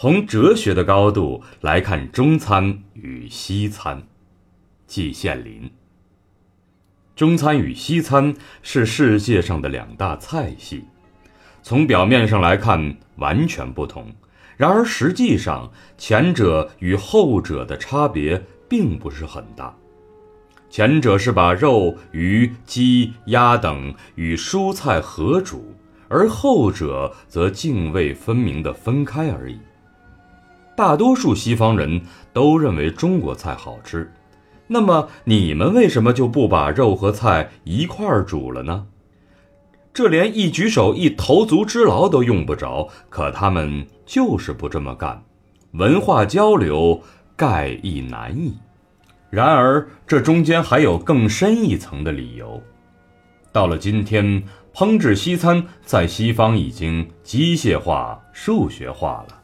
从哲学的高度来看中餐与西餐。季羡林。中餐与西餐是世界上的两大菜系，从表面上来看完全不同，然而实际上前者与后者的差别并不是很大。前者是把肉、鱼、鸡、鸭等与蔬菜合煮，而后者则泾渭分明地分开而已。大多数西方人都认为中国菜好吃，那么你们为什么就不把肉和菜一块儿煮了呢？这连一举手一投足之劳都用不着，可他们就是不这么干。文化交流盖亦难矣。然而这中间还有更深一层的理由。到了今天，烹制西餐在西方已经机械化、数学化了。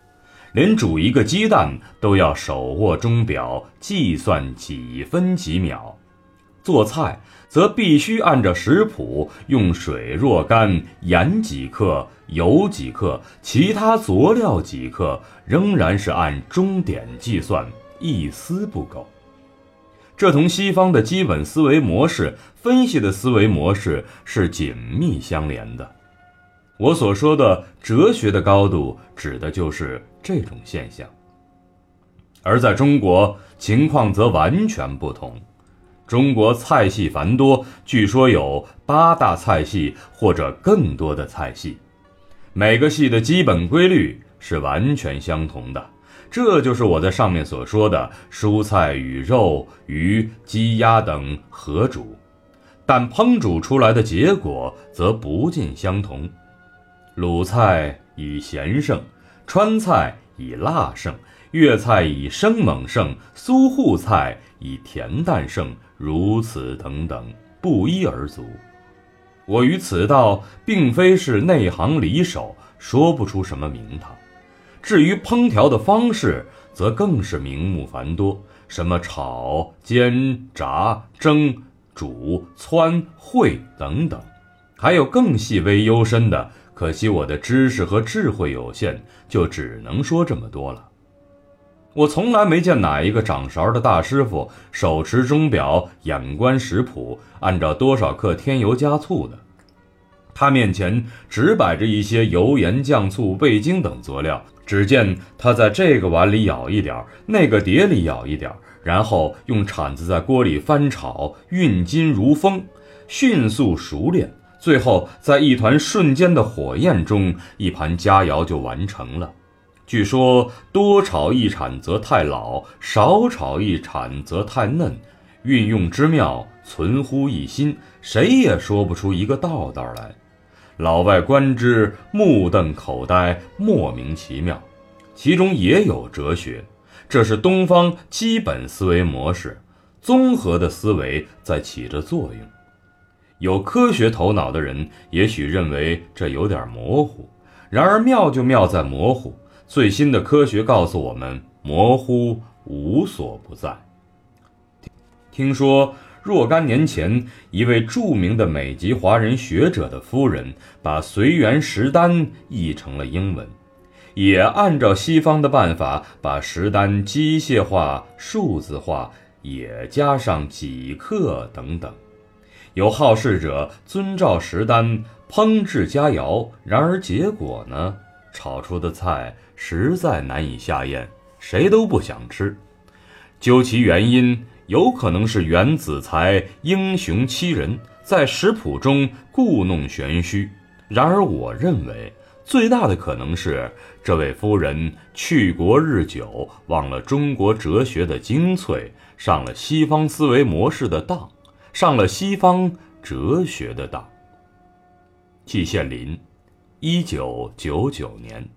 连煮一个鸡蛋都要手握钟表计算几分几秒，做菜则必须按照食谱用水若干，盐几克，油几克，其他佐料几克，仍然是按钟点计算，一丝不苟。这同西方的基本思维模式、分析的思维模式是紧密相连的。我所说的哲学的高度，指的就是这种现象。而在中国，情况则完全不同。中国菜系繁多，据说有八大菜系或者更多的菜系，每个系的基本规律是完全相同的。这就是我在上面所说的蔬菜与肉、鱼、鸡、鸭等合煮，但烹煮出来的结果则不尽相同。鲁菜以咸胜，川菜以辣胜，粤菜以生猛胜，苏沪菜以甜淡胜，如此等等，不一而足。我于此道并非是内行里手，说不出什么名堂。至于烹调的方式，则更是名目繁多，什么炒、煎、炸、蒸、煮、汆、烩等等，还有更细微幽深的。可惜我的知识和智慧有限，就只能说这么多了。我从来没见哪一个掌勺的大师傅手持钟表，眼观食谱，按照多少克添油加醋的。他面前只摆着一些油盐酱醋味精等佐料，只见他在这个碗里舀一点，那个碟里舀一点，然后用铲子在锅里翻炒，运金如风，迅速熟练。最后，在一团瞬间的火焰中，一盘佳肴就完成了。据说多炒一铲则太老，少炒一铲则太嫩，运用之妙，存乎一心，谁也说不出一个道道来。老外观之，目瞪口呆，莫名其妙。其中也有哲学，这是东方基本思维模式，综合的思维在起着作用。有科学头脑的人也许认为这有点模糊，然而妙就妙在模糊。最新的科学告诉我们，模糊无所不在。听说若干年前，一位著名的美籍华人学者的夫人把《随园食单》译成了英文，也按照西方的办法把食单机械化、数字化，也加上几克等等。有好事者遵照食单烹制佳肴，然而结果呢？炒出的菜实在难以下咽，谁都不想吃。究其原因，有可能是袁子才英雄欺人，在食谱中故弄玄虚。然而，我认为最大的可能是这位夫人去国日久，忘了中国哲学的精粹，上了西方思维模式的当。上了西方哲学的当。季羡林，一九九九年。